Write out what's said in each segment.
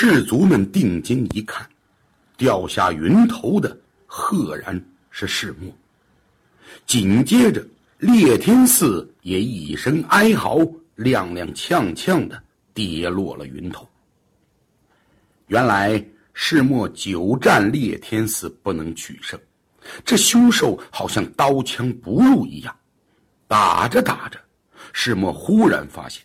士卒们定睛一看，掉下云头的赫然是世墨。紧接着，烈天寺也一声哀嚎，踉踉跄跄的跌落了云头。原来世墨久战烈天寺不能取胜，这凶兽好像刀枪不入一样，打着打着，世墨忽然发现，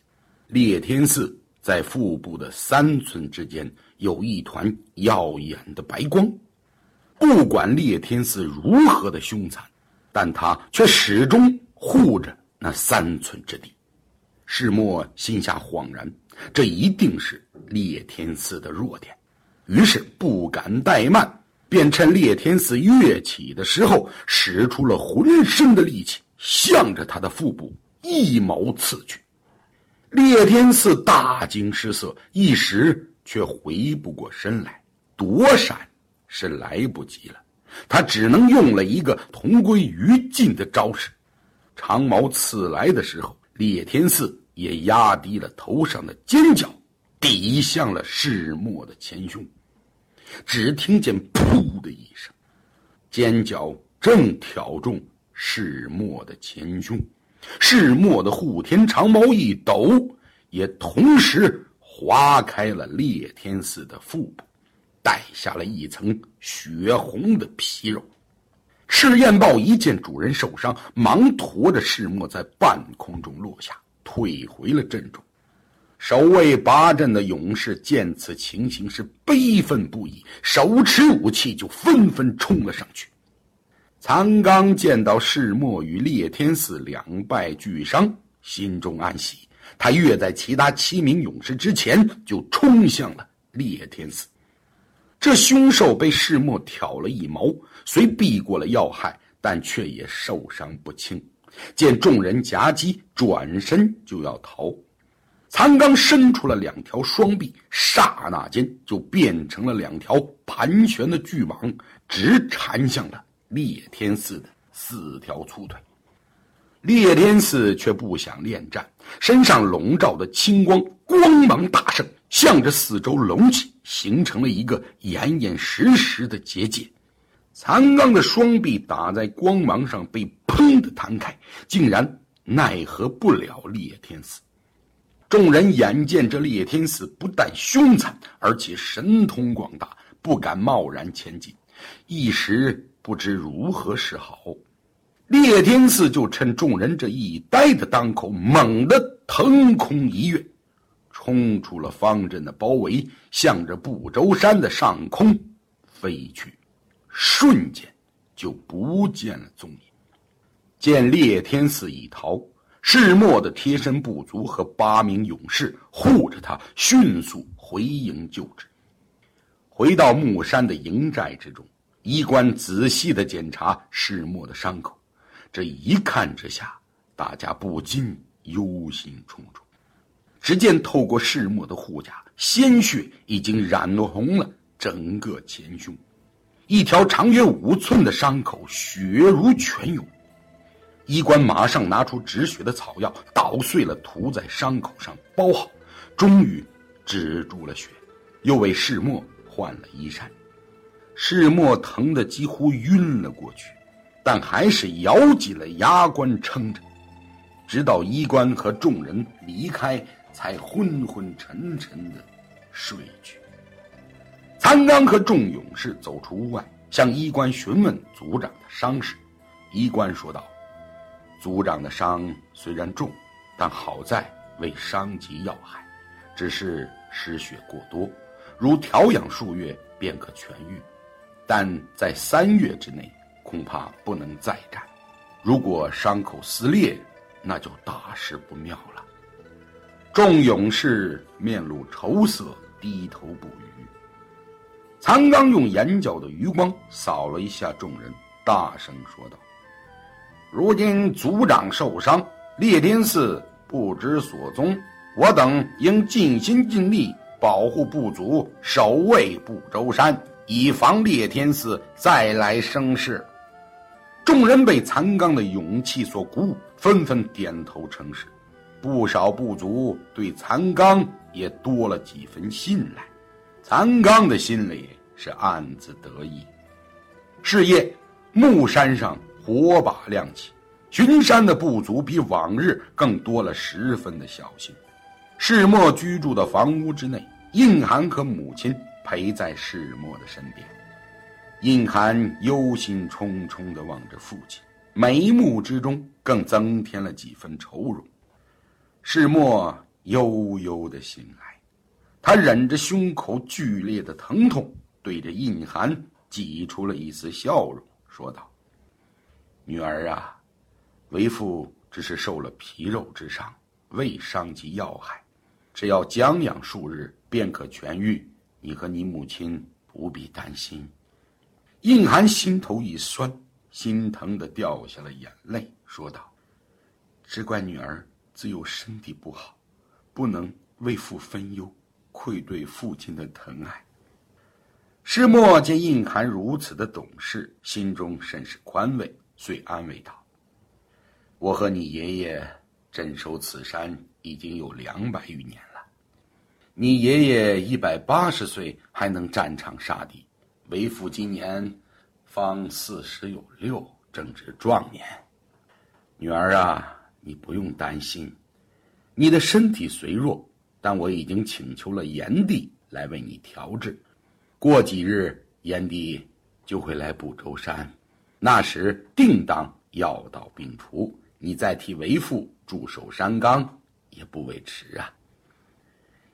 烈天寺在腹部的三寸之间有一团耀眼的白光。不管烈天寺如何的凶残。但他却始终护着那三寸之地，世墨心下恍然，这一定是烈天寺的弱点，于是不敢怠慢，便趁烈天寺跃起的时候，使出了浑身的力气，向着他的腹部一矛刺去。天赐大惊失色，一时却回不过身来，躲闪是来不及了。他只能用了一个同归于尽的招式，长矛刺来的时候，烈天赐也压低了头上的尖角，抵向了世墨的前胸。只听见“噗”的一声，尖角正挑中世墨的前胸，世墨的护天长矛一抖，也同时划开了烈天寺的腹部。带下了一层血红的皮肉，赤焰豹一见主人受伤，忙驮着赤墨在半空中落下，退回了阵中。守卫八阵的勇士见此情形是悲愤不已，手持武器就纷纷冲了上去。残刚见到世墨与烈天寺两败俱伤，心中暗喜，他跃在其他七名勇士之前，就冲向了烈天寺。这凶兽被世墨挑了一矛，虽避过了要害，但却也受伤不轻。见众人夹击，转身就要逃。残刚伸出了两条双臂，刹那间就变成了两条盘旋的巨蟒，直缠向了烈天寺的四条粗腿。烈天寺却不想恋战，身上笼罩的青光光芒大盛，向着四周隆起。形成了一个严严实实的结界，残刚的双臂打在光芒上，被砰的弹开，竟然奈何不了烈天寺。众人眼见这烈天寺不但凶残，而且神通广大，不敢贸然前进，一时不知如何是好。烈天寺就趁众人这一呆的当口，猛地腾空一跃。冲出了方阵的包围，向着不周山的上空飞去，瞬间就不见了踪影。见烈天寺已逃，世墨的贴身部族和八名勇士护着他，迅速回营救治。回到木山的营寨之中，医官仔细的检查世墨的伤口，这一看之下，大家不禁忧心忡忡。只见透过世墨的护甲，鲜血已经染红了整个前胸，一条长约五寸的伤口，血如泉涌。医官马上拿出止血的草药，捣碎了涂在伤口上，包好，终于止住了血，又为世墨换了衣衫。世墨疼得几乎晕了过去，但还是咬紧了牙关撑着，直到医官和众人离开。才昏昏沉沉的睡去。残刚和众勇士走出屋外，向医官询问族长的伤势。医官说道：“族长的伤虽然重，但好在未伤及要害，只是失血过多，如调养数月便可痊愈。但在三月之内，恐怕不能再战。如果伤口撕裂，那就大事不妙了。”众勇士面露愁色，低头不语。残刚用眼角的余光扫了一下众人，大声说道：“如今族长受伤，烈天寺不知所踪，我等应尽心尽力保护部族，守卫不周山，以防烈天寺再来生事。”众人被残刚的勇气所鼓舞，纷纷点头称是。不少部族对残刚也多了几分信赖。残刚的心里是暗自得意。是夜，木山上火把亮起，巡山的部族比往日更多了十分的小心。世墨居住的房屋之内，印寒和母亲陪在世墨的身边。印寒忧心忡忡地望着父亲，眉目之中更增添了几分愁容。世墨悠悠的醒来，他忍着胸口剧烈的疼痛，对着印寒挤出了一丝笑容，说道：“女儿啊，为父只是受了皮肉之伤，未伤及要害，只要将养数日便可痊愈。你和你母亲不必担心。”印寒心头一酸，心疼的掉下了眼泪，说道：“只怪女儿自幼身体不好，不能为父分忧，愧对父亲的疼爱。”师墨见印寒如此的懂事，心中甚是宽慰，遂安慰道：“我和你爷爷镇守此山已经有两百余年了，你爷爷一百八十岁还能战场杀敌。”为父今年方四十有六，正值壮年。女儿啊，你不用担心，你的身体虽弱，但我已经请求了炎帝来为你调治。过几日，炎帝就会来补周山，那时定当药到病除，你再替为父驻守山冈，也不为迟啊。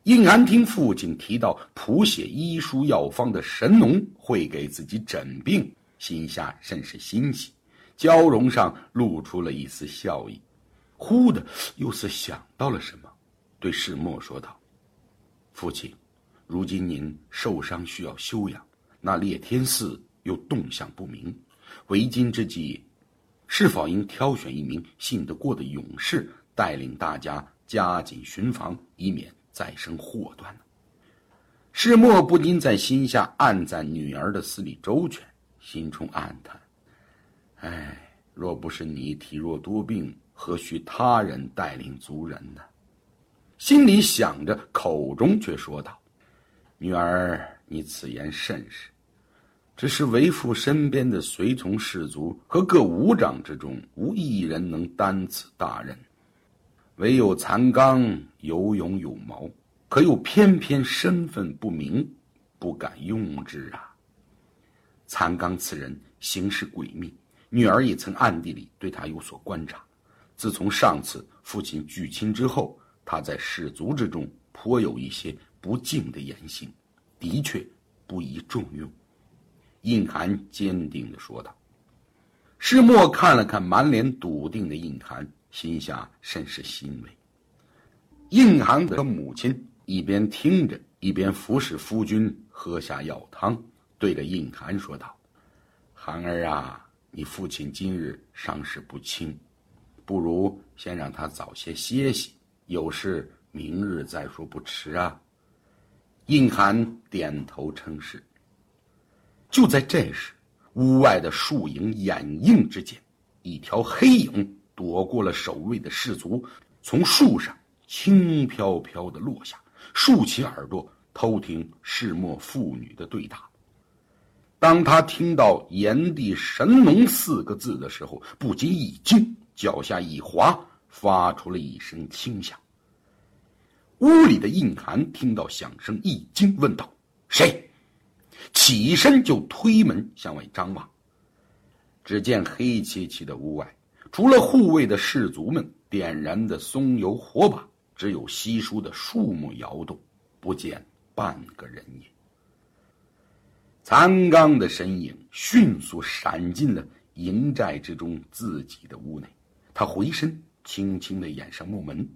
应安听父亲提到谱写医书药方的神农会给自己诊病，心下甚是欣喜，娇容上露出了一丝笑意。忽的又似想到了什么，对世墨说道：“父亲，如今您受伤需要休养，那烈天寺又动向不明，为今之计，是否应挑选一名信得过的勇士，带领大家加紧巡防，以免……”再生祸端呢？世墨不禁在心下暗赞女儿的思虑周全，心中暗叹：“哎，若不是你体弱多病，何须他人带领族人呢？”心里想着，口中却说道：“女儿，你此言甚是。只是为父身边的随从士卒和各武长之中，无一人能担此大任。”唯有残刚有勇有谋，可又偏偏身份不明，不敢用之啊。残刚此人行事诡秘，女儿也曾暗地里对他有所观察。自从上次父亲拒亲之后，他在士卒之中颇有一些不敬的言行，的确不宜重用。印寒坚定地说道。师墨看了看满脸笃定的印寒。心下甚是欣慰。印寒的母亲一边听着，一边服侍夫君喝下药汤，对着印寒说道：“寒儿啊，你父亲今日伤势不轻，不如先让他早些歇息，有事明日再说不迟啊。”印寒点头称是。就在这时，屋外的树影掩映之间，一条黑影。躲过了守卫的士卒，从树上轻飘飘的落下，竖起耳朵偷听世墨父女的对答。当他听到“炎帝神农”四个字的时候，不禁一惊，脚下一滑，发出了一声轻响。屋里的印寒听到响声，一惊，问道：“谁？”起身就推门向外张望，只见黑漆漆的屋外。除了护卫的士卒们点燃的松油火把，只有稀疏的树木摇动，不见半个人影。残刚的身影迅速闪进了营寨之中自己的屋内，他回身轻轻的掩上木门，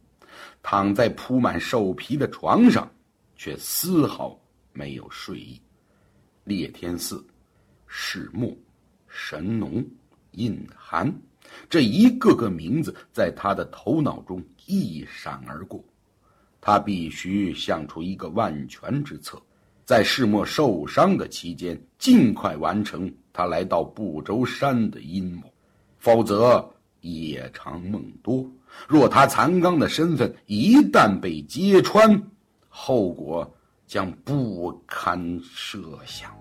躺在铺满兽皮的床上，却丝毫没有睡意。烈天寺、世木、神农、印寒。这一个个名字在他的头脑中一闪而过，他必须想出一个万全之策，在世末受伤的期间尽快完成他来到不周山的阴谋，否则夜长梦多。若他残刚的身份一旦被揭穿，后果将不堪设想。